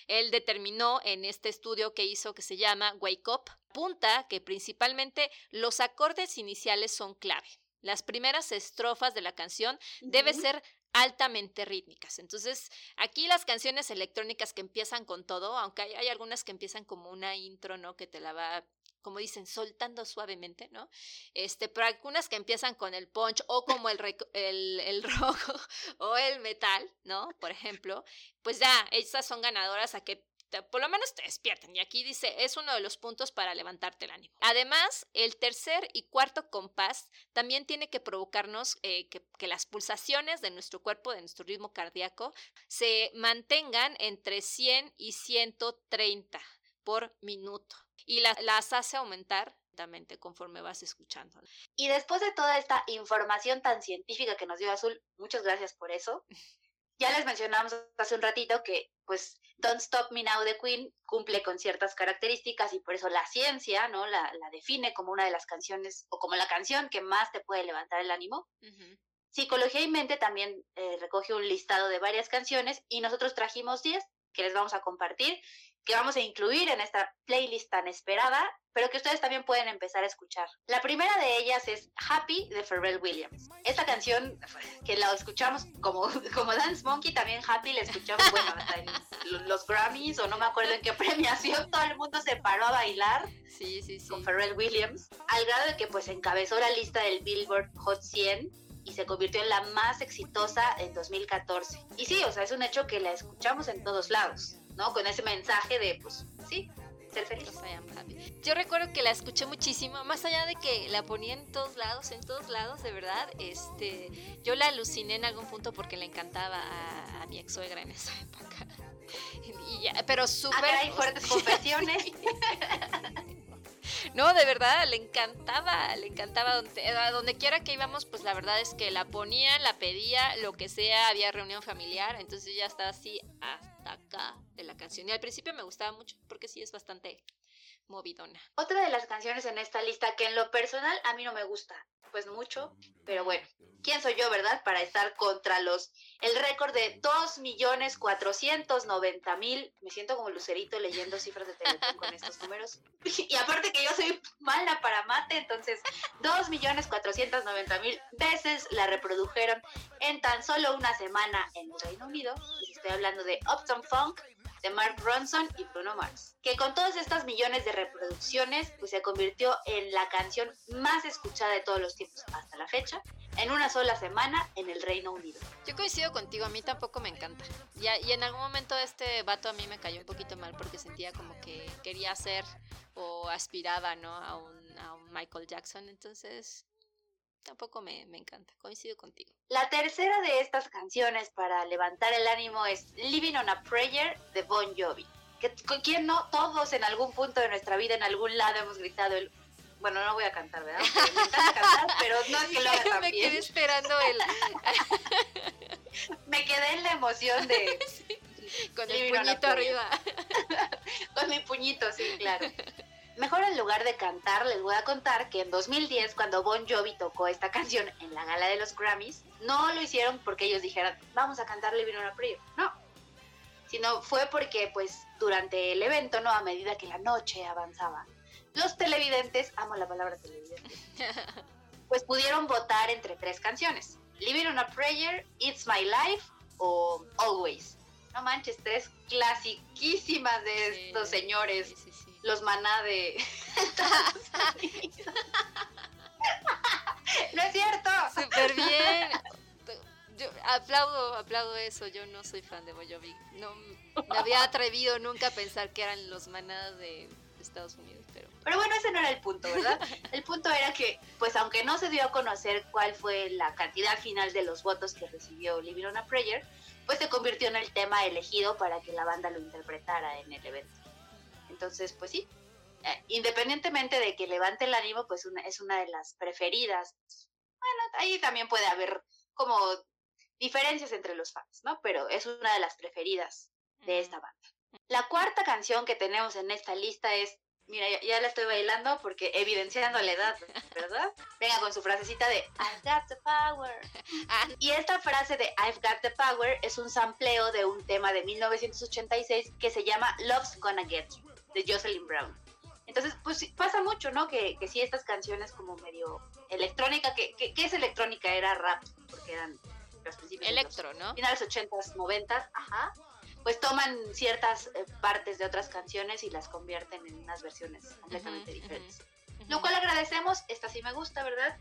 Él determinó en este estudio que hizo que se llama Wake Up, punta que principalmente los acordes iniciales son clave. Las primeras estrofas de la canción deben ser altamente rítmicas. Entonces, aquí las canciones electrónicas que empiezan con todo, aunque hay, hay, algunas que empiezan como una intro, ¿no? Que te la va como dicen, soltando suavemente, ¿no? Este, pero algunas que empiezan con el punch o como el, el, el rojo o el metal, ¿no? Por ejemplo, pues ya, esas son ganadoras a que por lo menos te despierten. Y aquí dice, es uno de los puntos para levantarte el ánimo. Además, el tercer y cuarto compás también tiene que provocarnos eh, que, que, las pulsaciones de nuestro cuerpo, de nuestro ritmo cardíaco, se mantengan entre 100 y 130 por minuto y las, hace aumentar conforme vas escuchando. Y después de toda esta información tan científica que nos dio Azul, muchas gracias por eso. Ya les mencionamos hace un ratito que, pues, Don't Stop Me Now de Queen cumple con ciertas características y por eso la ciencia, ¿no? La, define como una de las canciones o como la canción que más te puede levantar el ánimo. Psicología y Mente también eh, recoge un listado de varias canciones y nosotros trajimos 10 que les vamos a compartir que vamos a incluir en esta playlist tan esperada, pero que ustedes también pueden empezar a escuchar. La primera de ellas es Happy de Pharrell Williams. Esta canción que la escuchamos como, como Dance Monkey, también Happy la escuchamos, bueno, en los Grammys o no me acuerdo en qué premiación, todo el mundo se paró a bailar sí, sí, sí. con Pharrell Williams, al grado de que pues encabezó la lista del Billboard Hot 100 y se convirtió en la más exitosa en 2014. Y sí, o sea, es un hecho que la escuchamos en todos lados. ¿No? Con ese mensaje de, pues, sí, ser feliz. Yo recuerdo que la escuché muchísimo, más allá de que la ponía en todos lados, en todos lados, de verdad, este, yo la aluciné en algún punto porque le encantaba a, mi ex suegra en esa época. Y ya, pero súper... hay fuertes confesiones. No, de verdad, le encantaba, le encantaba donde, quiera que íbamos, pues la verdad es que la ponía, la pedía, lo que sea, había reunión familiar, entonces ya estaba así hasta acá de la canción. Y al principio me gustaba mucho porque sí es bastante movidona. Otra de las canciones en esta lista que en lo personal a mí no me gusta, pues mucho, pero bueno, ¿quién soy yo, verdad? Para estar contra los, el récord de 2.490.000, me siento como Lucerito leyendo cifras de teléfono con estos números, y aparte que yo soy mala para mate, entonces 2.490.000 veces la reprodujeron en tan solo una semana en el Reino Unido, estoy hablando de Uptown Funk, de Mark Ronson y Bruno Mars, que con todas estas millones de reproducciones, pues se convirtió en la canción más escuchada de todos los tiempos hasta la fecha, en una sola semana en el Reino Unido. Yo coincido contigo, a mí tampoco me encanta. Y, y en algún momento este vato a mí me cayó un poquito mal porque sentía como que quería ser o aspiraba, ¿no? A un, a un Michael Jackson, entonces tampoco me, encanta, coincido contigo. La tercera de estas canciones para levantar el ánimo es Living on a Prayer de Bon Jovi. Que, ¿Quién no? Todos en algún punto de nuestra vida, en algún lado hemos gritado el... Bueno, no voy a cantar, ¿verdad? me encanta cantar, pero no es que lo haga tan Me quedé esperando el... me quedé en la emoción de... Con el puñito arriba. Con mi puñito, sí, claro. Mejor en lugar de cantar, les voy a contar que en 2010, cuando Bon Jovi tocó esta canción en la gala de los Grammys, no lo hicieron porque ellos dijeran, vamos a cantar Living on a Prayer. No. Sino fue porque, pues, durante el evento, ¿no? A medida que la noche avanzaba, los televidentes, amo la palabra televidente, pues pudieron votar entre tres canciones. Living on a Prayer, It's My Life o Always. No manches, tres clasiquísimas de estos señores los maná de no es cierto. Súper bien. Yo aplaudo, aplaudo eso. Yo no soy fan de Boyovi. No me había atrevido nunca a pensar que eran los maná de Estados Unidos, pero... Pero bueno, ese no era el punto, ¿verdad? El punto era que, pues aunque no se dio a conocer cuál fue la cantidad final de los votos que recibió Living on a Prayer, pues se convirtió en el tema elegido para que la banda lo interpretara en el evento. Entonces, pues sí, eh, independientemente de que levante el ánimo, pues es una de las preferidas. Bueno, ahí también puede haber como diferencias entre los fans, ¿no? Pero es una de las preferidas de esta banda. La cuarta canción que tenemos en esta lista es, mira, ya, la estoy bailando porque evidenciando la edad, ¿verdad? Venga con su frasecita de I've got the power. Y esta frase de I've got the power es un sampleo de un tema de 1986 que se llama Love's Gonna Get You de Jocelyn Brown. Entonces, pues pasa mucho, ¿no? Que, que sí, estas canciones como medio electrónica, que, que, ¿qué es electrónica? Era rap, porque eran los principios. Electro, ¿no? Finales 80s, 90 ajá. Pues toman ciertas eh, partes de otras canciones y las convierten en unas versiones completamente diferentes. Lo cual agradecemos, esta sí me gusta, ¿verdad?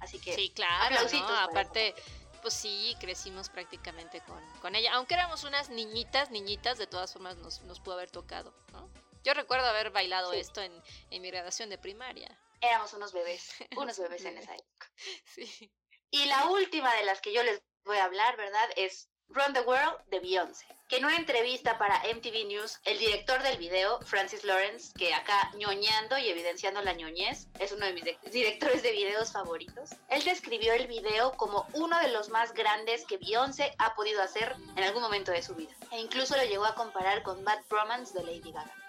Así que. Sí, claro. ¿no? Aparte pues sí, crecimos prácticamente con, con, ella. Aunque éramos unas niñitas, niñitas, de todas formas nos, nos pudo haber tocado, ¿no? Yo recuerdo haber bailado esto en, en, mi graduación de primaria. Éramos unos bebés, unos bebés en esa época. Sí. Y la última de las que yo les voy a hablar, ¿verdad? Es Run the World de Beyoncé. Que en una entrevista para MTV News, el director del video, Francis Lawrence, que acá ñoñando y evidenciando la ñoñez, es uno de mis directores de videos favoritos, él describió el video como uno de los más grandes que Beyoncé ha podido hacer en algún momento de su vida. E incluso lo llegó a comparar con Bad Romance de Lady Gaga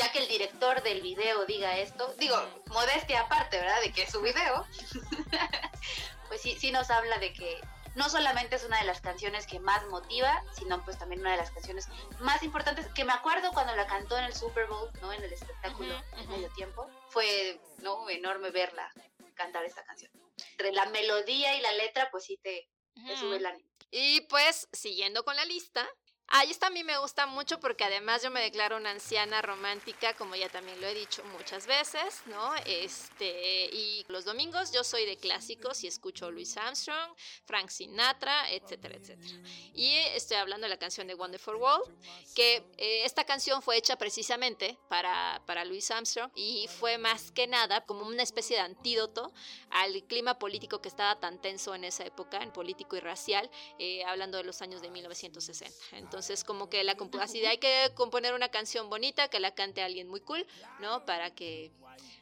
ya que el director del video diga esto, digo, modestia aparte, ¿verdad? De que es su video, pues sí, sí nos habla de que no solamente es una de las canciones que más motiva, sino pues también una de las canciones más importantes, que me acuerdo cuando la cantó en el Super Bowl, ¿no? En el espectáculo en medio tiempo, fue, ¿no? Enorme verla cantar esta canción. Entre la melodía y la letra, pues sí te, te sube el ánimo. Y pues, siguiendo con la lista, Ahí esta a mí me gusta mucho porque además yo me declaro una anciana romántica, como ya también lo he dicho muchas veces, ¿no? Este, y los domingos yo soy de clásicos y escucho Louis Armstrong, Frank Sinatra, etcétera, etcétera. Y estoy hablando de la canción de Wonderful World, que eh, esta canción fue hecha precisamente para, para Louis Armstrong y fue más que nada como una especie de antídoto al clima político que estaba tan tenso en esa época, en político y racial, eh, hablando de los años de 1960. Entonces, entonces, como que la así hay que componer una canción bonita que la cante alguien muy cool, ¿no? Para que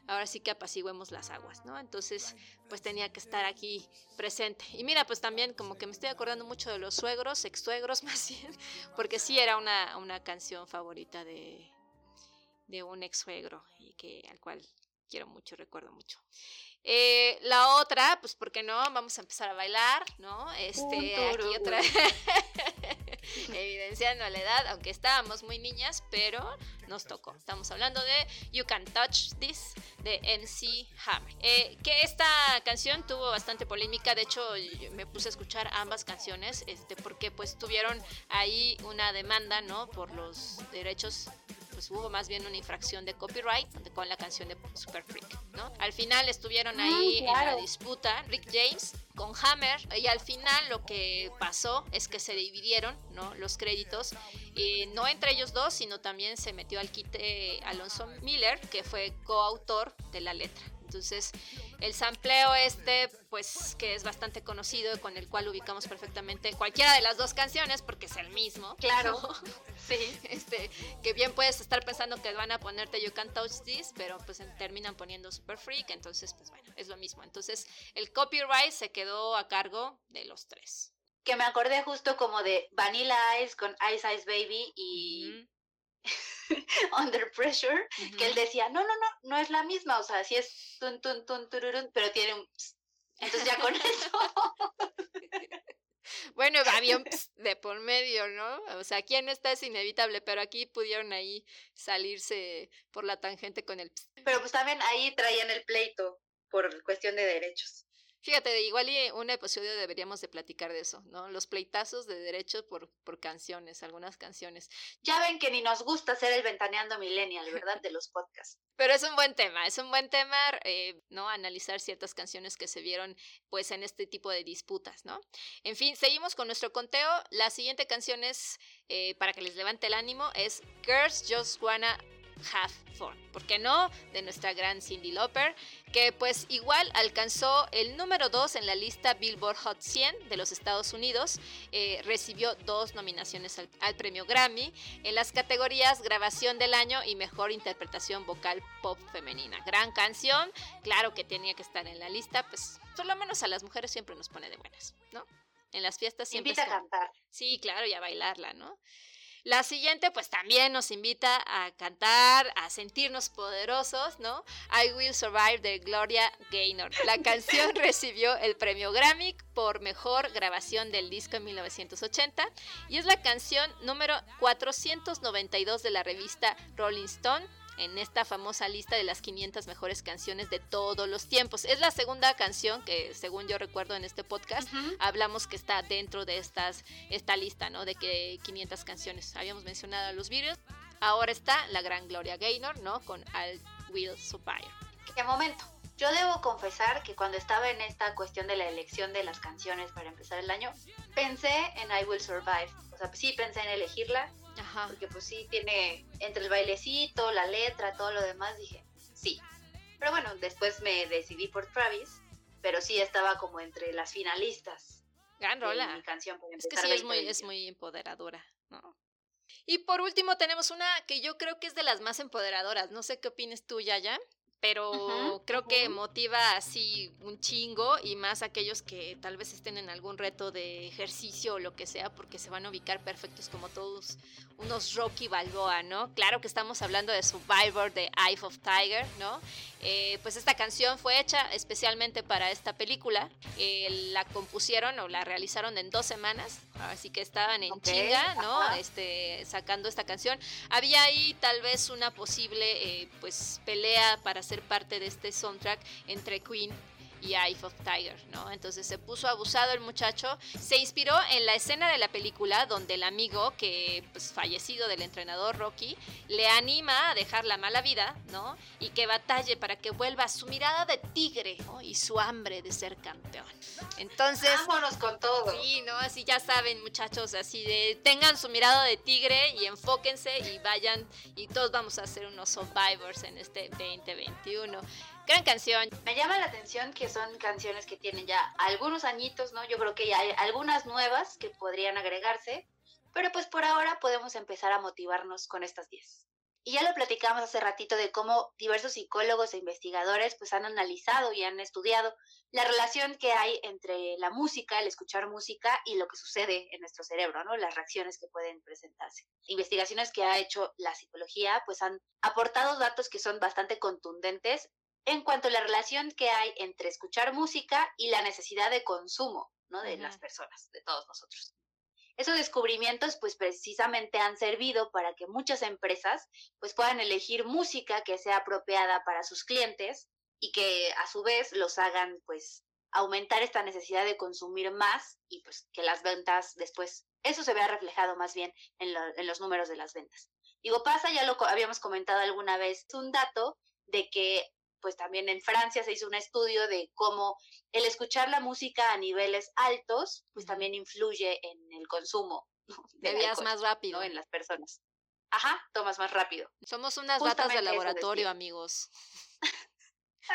ahora sí que apaciguemos las aguas, ¿no? Entonces, pues tenía que estar aquí presente. Y mira, pues también como que me estoy acordando mucho de los suegros, ex suegros más bien, porque sí era una, una canción favorita de, de un ex suegro y que al cual quiero mucho, recuerdo mucho. Eh, la otra, pues, ¿por qué no? Vamos a empezar a bailar, ¿no? Este, aquí otra. evidenciando la edad, aunque estábamos muy niñas, pero nos tocó. Estamos hablando de You Can Touch This de MC Hammer. Eh, que esta canción tuvo bastante polémica, de hecho me puse a escuchar ambas canciones, este, porque pues tuvieron ahí una demanda, ¿no? Por los derechos pues hubo más bien una infracción de copyright con la canción de Super Freak, ¿no? Al final estuvieron ah, ahí en la disputa Rick James con Hammer y al final lo que pasó es que se dividieron, ¿no? Los créditos, no entre ellos dos, sino también se metió al quite Alonso Miller, que fue coautor de la letra. Entonces, el sampleo este, pues que es bastante conocido, con el cual ubicamos perfectamente cualquiera de las dos canciones, porque es el mismo. Claro. sí. Este, que bien puedes estar pensando que van a ponerte You Can't Touch This, pero pues terminan poniendo Super Freak, entonces, pues bueno, es lo mismo. Entonces, el copyright se quedó a cargo de los tres. Que me acordé justo como de Vanilla Ice con Ice Ice Baby y... Under Pressure, que él decía, no, no, no, no es la misma, o sea, sí es tun, tun, tun, tururun, pero tiene un... Entonces ya con eso... Bueno, había un de por medio, ¿no? O sea, aquí en esta es inevitable, pero aquí pudieron ahí salirse por la tangente con el... Pero pues también ahí traían el pleito por cuestión de derechos. Fíjate, igual y un episodio deberíamos de platicar de eso, ¿no? Los pleitazos de derechos por, por canciones, algunas canciones. Ya ven que ni nos gusta hacer el ventaneando millennial, ¿verdad? De los podcasts. Pero es un buen tema, es un buen tema, eh, ¿no? Analizar ciertas canciones que se vieron, pues, en este tipo de disputas, ¿no? En fin, seguimos con nuestro conteo. La siguiente canción es, eh, para que les levante el ánimo, es Girls Just Wanna Have Fun, ¿por qué no? De nuestra gran Cindy Lauper, que pues igual alcanzó el número 2 en la lista Billboard Hot 100 de los Estados Unidos, eh, recibió dos nominaciones al, al, premio Grammy en las categorías Grabación del Año y Mejor Interpretación Vocal Pop Femenina. Gran canción, claro que tenía que estar en la lista, pues por lo menos a las mujeres siempre nos pone de buenas, ¿no? En las fiestas siempre... Invita a cantar. Sí, claro, y a bailarla, ¿no? La siguiente, pues también nos invita a cantar, a sentirnos poderosos, ¿no? I Will Survive de Gloria Gaynor. La canción recibió el premio Grammy por mejor grabación del disco en 1980 y es la canción número 492 de la revista Rolling Stone en esta famosa lista de las 500 mejores canciones de todos los tiempos. Es la segunda canción que, según yo recuerdo en este podcast, hablamos que está dentro de estas, esta lista, ¿no? De que 500 canciones. Habíamos mencionado a los Beatles. Ahora está la gran Gloria Gaynor, ¿no? Con Al Will Survive. ¿Qué momento? Yo debo confesar que cuando estaba en esta cuestión de la elección de las canciones para empezar el año, pensé en I Will Survive. O sea, sí pensé en elegirla, porque pues sí tiene entre el bailecito, la letra, todo lo demás, dije, sí. Pero bueno, después me decidí por Travis, pero sí estaba como entre las finalistas. Gran rola. Mi canción es que sí, es muy, es muy empoderadora, ¿no? Y por último tenemos una que yo creo que es de las más empoderadoras. No sé qué opinas tú, Yaya pero creo que motiva así un chingo y más aquellos que tal vez estén en algún reto de ejercicio o lo que sea, porque se van a ubicar perfectos como todos unos Rocky Balboa, ¿no? Claro que estamos hablando de Survivor de Eye of Tiger, ¿no? Eh, pues esta canción fue hecha especialmente para esta película. Eh, la compusieron o la realizaron en dos semanas, así que estaban en chinga, ¿no? Este, sacando esta canción. Había ahí tal vez una posible, eh, pues, pelea para ser parte de este soundtrack entre Queen y Eye of Tiger, ¿no? Entonces se puso abusado el muchacho. Se inspiró en la escena de la película donde el amigo, que pues fallecido del entrenador Rocky, le anima a dejar la mala vida, ¿no? Y que batalle para que vuelva su mirada de tigre y su hambre de ser campeón. Entonces. Vámonos con todo. Sí, ¿no? Así ya saben, muchachos, así de tengan su mirada de tigre y enfóquense y vayan y todos vamos a ser unos survivors en este 2021. Gran canción. Me llama la atención que son canciones que tienen ya algunos añitos, ¿no? Yo creo que ya hay algunas nuevas que podrían agregarse, pero pues por ahora podemos empezar a motivarnos con estas 10. Y ya lo platicamos hace ratito de cómo diversos psicólogos e investigadores pues han analizado y han estudiado la relación que hay entre la música, el escuchar música y lo que sucede en nuestro cerebro, ¿no? Las reacciones que pueden presentarse. Investigaciones que ha hecho la psicología pues han aportado datos que son bastante contundentes en cuanto a la relación que hay entre escuchar música y la necesidad de consumo, ¿no? De las personas, de todos nosotros. Esos descubrimientos, pues precisamente han servido para que muchas empresas, pues puedan elegir música que sea apropiada para sus clientes y que a su vez los hagan, pues, aumentar esta necesidad de consumir más y pues que las ventas después, eso se vea reflejado más bien en, en los números de las ventas. Digo, pasa, ya lo habíamos comentado alguna vez, es un dato de que pues también en Francia se hizo un estudio de cómo el escuchar la música a niveles altos, pues también influye en el consumo. Bebías más rápido. En las personas. Ajá, tomas más rápido. Somos unas ratas de laboratorio, amigos.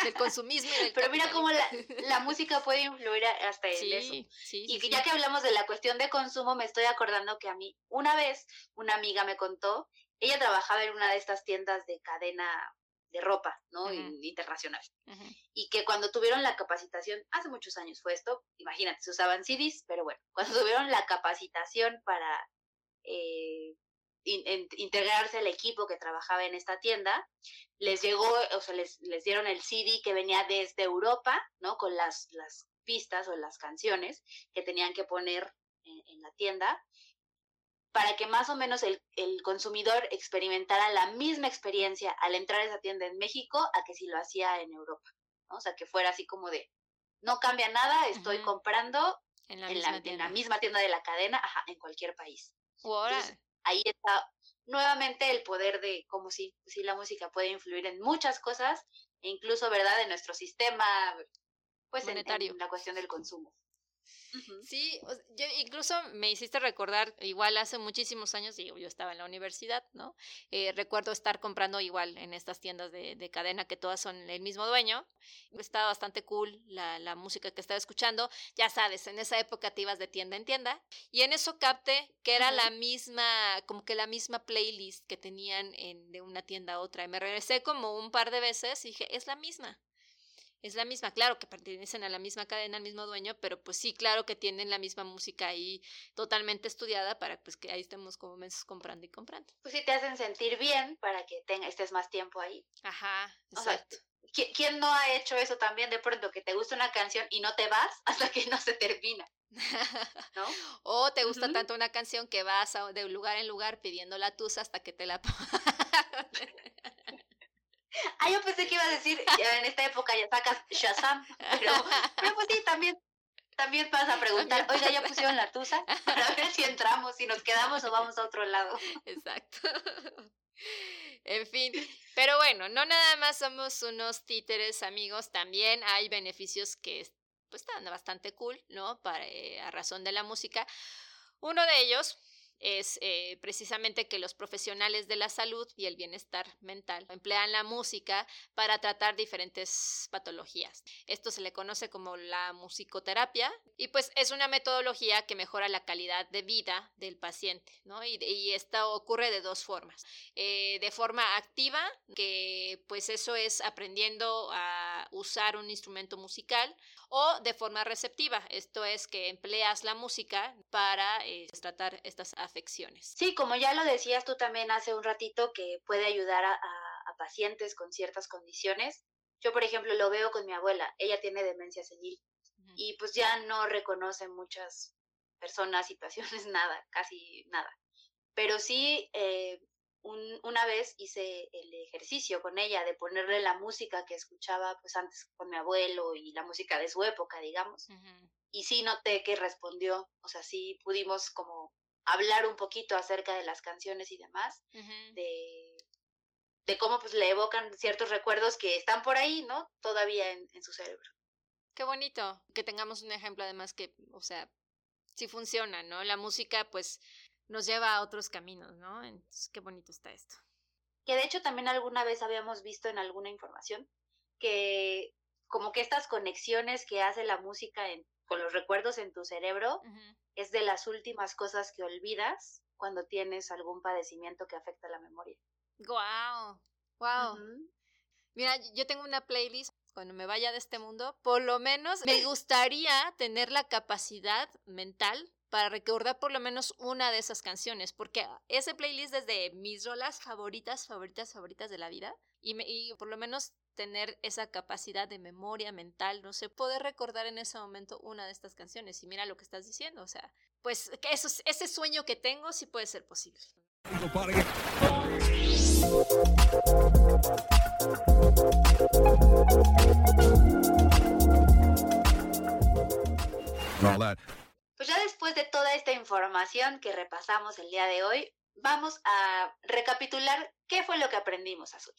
del consumismo y del Pero mira cómo la, la, música puede influir hasta en eso. Sí, y ya que hablamos de la cuestión de consumo, me estoy acordando que a mí una vez una amiga me contó, ella trabajaba en una de estas tiendas de cadena de ropa, ¿no? Internacional. Y que cuando tuvieron la capacitación, hace muchos años fue esto, imagínate, se usaban CDs, pero bueno, cuando tuvieron la capacitación para eh, integrarse al equipo que trabajaba en esta tienda, les llegó, o sea, les, les dieron el CD que venía desde Europa, ¿no? Con las, las pistas o las canciones que tenían que poner en la tienda para que más o menos el, consumidor experimentara la misma experiencia al entrar a esa tienda en México a que si lo hacía en Europa. O sea, que fuera así como de, no cambia nada, estoy comprando en la, misma tienda de la cadena, en cualquier país. ahí está nuevamente el poder de cómo sí, sí la música puede influir en muchas cosas, e incluso, ¿verdad?, en nuestro sistema, pues en la cuestión del consumo. Sí, yo incluso me hiciste recordar, igual hace muchísimos años, digo, yo estaba en la universidad, ¿no? Eh, recuerdo estar comprando igual en estas tiendas de, de, cadena que todas son el mismo dueño. Estaba bastante cool la, la, música que estaba escuchando. Ya sabes, en esa época te ibas de tienda en tienda. Y en eso capté que era la misma, como que la misma playlist que tenían en, de una tienda a otra. Y me regresé como un par de veces y dije, es la misma es la misma, claro que pertenecen a la misma cadena, al mismo dueño, pero pues sí, claro que tienen la misma música ahí totalmente estudiada para pues que ahí estemos como meses comprando y comprando. Pues sí te hacen sentir bien para que tenga, estés más tiempo ahí. Ajá, exacto. ¿Quién no ha hecho eso también de pronto? Que te gusta una canción y no te vas hasta que no se termina. ¿No? o te gusta tanto una canción que vas de lugar en lugar pidiendo la tusa hasta que te la Ah, yo pensé que iba a decir, en esta época ya sacas Shazam, pero, pero pues sí, también, también vas a preguntar, oiga, ya pusieron la tusa, para ver si entramos, si nos quedamos o vamos a otro lado. Exacto. En fin, pero bueno, no nada más somos unos títeres amigos, también hay beneficios que pues están bastante cool, ¿no? Para, eh, a razón de la música. Uno de ellos, es eh, precisamente que los profesionales de la salud y el bienestar mental emplean la música para tratar diferentes patologías. Esto se le conoce como la musicoterapia y pues es una metodología que mejora la calidad de vida del paciente, ¿no? Y, y esto ocurre de dos formas. Eh, de forma activa, que pues eso es aprendiendo a usar un instrumento musical, o de forma receptiva, esto es que empleas la música para eh, tratar estas afecciones. Sí, como ya lo decías tú también hace un ratito, que puede ayudar a, pacientes con ciertas condiciones. Yo, por ejemplo, lo veo con mi abuela, ella tiene demencia senil y pues ya no reconoce muchas personas, situaciones, nada, casi nada. Pero sí eh, una vez hice el ejercicio con ella de ponerle la música que escuchaba pues antes con mi abuelo y la música de su época, digamos. Y sí noté que respondió, o sea, sí pudimos como hablar un poquito acerca de las canciones y demás, de, de cómo pues le evocan ciertos recuerdos que están por ahí, ¿no? Todavía en, en su cerebro. Qué bonito que tengamos un ejemplo además que, o sea, sí funciona, ¿no? La música pues nos lleva a otros caminos, ¿no? Entonces, qué bonito está esto. Que de hecho también alguna vez habíamos visto en alguna información que como que estas conexiones que hace la música con los recuerdos en tu cerebro es de las últimas cosas que olvidas cuando tienes algún padecimiento que afecta la memoria. Wow, wow. Mira, yo tengo una playlist cuando me vaya de este mundo, por lo menos me gustaría tener la capacidad mental para recordar por lo menos una de esas canciones, porque ese playlist es de mis rolas favoritas, favoritas, favoritas de la vida, y, me, y por lo menos tener esa capacidad de memoria mental, no sé, poder recordar en ese momento una de estas canciones. Y mira lo que estás diciendo, o sea, pues eso, ese sueño que tengo sí puede ser posible. Pues ya después de toda esta información que repasamos el día de hoy, vamos a recapitular qué fue lo que aprendimos, Azul.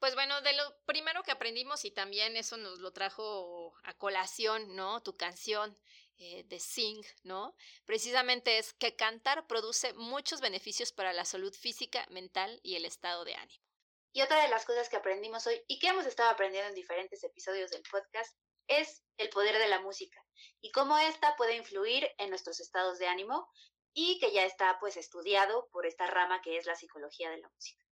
Pues bueno, de lo primero que aprendimos y también eso nos lo trajo a colación, ¿no? Tu canción eh, de Sing, ¿no? Precisamente es que cantar produce muchos beneficios para la salud física, mental y el estado de ánimo. Y otra de las cosas que aprendimos hoy y que hemos estado aprendiendo en diferentes episodios del podcast es el poder de la música y cómo ésta puede influir en nuestros estados de ánimo y que ya está pues estudiado por esta rama que es la psicología de la música.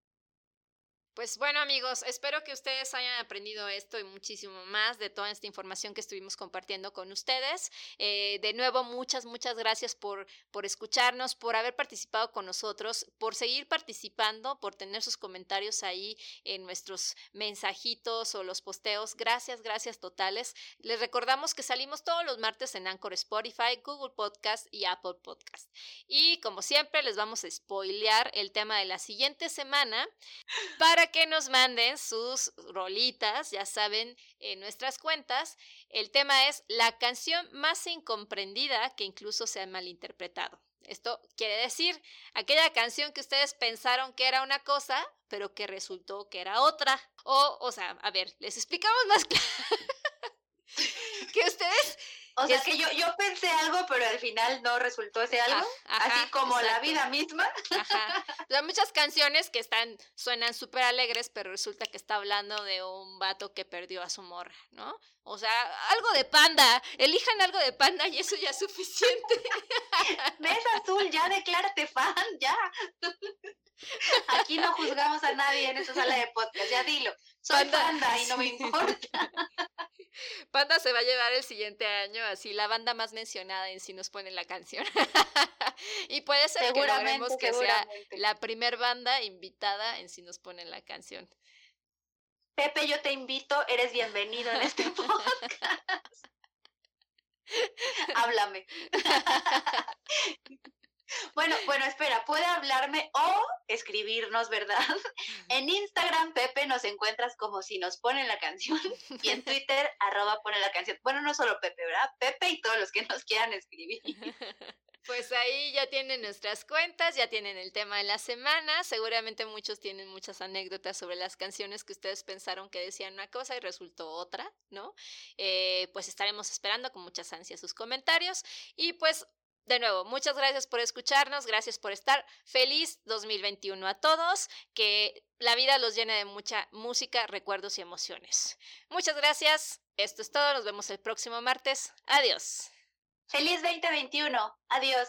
Pues bueno amigos, espero que ustedes hayan aprendido esto y muchísimo más de toda esta información que estuvimos compartiendo con ustedes. Eh, de nuevo, muchas, muchas gracias por, por escucharnos, por haber participado con nosotros, por seguir participando, por tener sus comentarios ahí en nuestros mensajitos o los posteos. Gracias, gracias totales. Les recordamos que salimos todos los martes en Anchor Spotify, Google Podcast y Apple Podcast. Y como siempre, les vamos a spoilear el tema de la siguiente semana para que nos manden sus rolitas, ya saben, en nuestras cuentas. El tema es la canción más incomprendida que incluso se ha malinterpretado. Esto quiere decir aquella canción que ustedes pensaron que era una cosa, pero que resultó que era otra. O, o sea, a ver, les explicamos más claro. que ustedes o sea, que yo, yo pensé algo, pero al final no resultó ese algo, así como la vida misma. Ajá. Hay muchas canciones que están, suenan súper alegres, pero resulta que está hablando de un vato que perdió a su morra, ¿no? O sea, algo de panda, elijan algo de panda y eso ya es suficiente. ¿Ves, Azul? Ya declárate fan, ya. Aquí no juzgamos a nadie en esta sala de podcast, ya dilo. Soy panda y no me importa. Panda se va a llevar el siguiente año así la banda más mencionada en si nos ponen la canción. y puede ser que logremos que sea la primer banda invitada en si nos ponen la canción. Pepe, yo te invito, eres bienvenido en este podcast. Háblame. Bueno, bueno, espera, puede hablarme o escribirnos, ¿verdad? En Instagram, Pepe, nos encuentras como si nos ponen la canción y en Twitter, arroba pone la canción. Bueno, no solo Pepe, ¿verdad? Pepe y todos los que nos quieran escribir. Pues ahí ya tienen nuestras cuentas, ya tienen el tema de la semana. Seguramente muchos tienen muchas anécdotas sobre las canciones que ustedes pensaron que decían una cosa y resultó otra, ¿no? Eh, pues estaremos esperando con muchas ansias sus comentarios. Y pues de nuevo, muchas gracias por escucharnos, gracias por estar. Feliz 2021 a todos, que la vida los llene de mucha música, recuerdos y emociones. Muchas gracias, esto es todo, nos vemos el próximo martes. Adiós. Feliz 2021, adiós.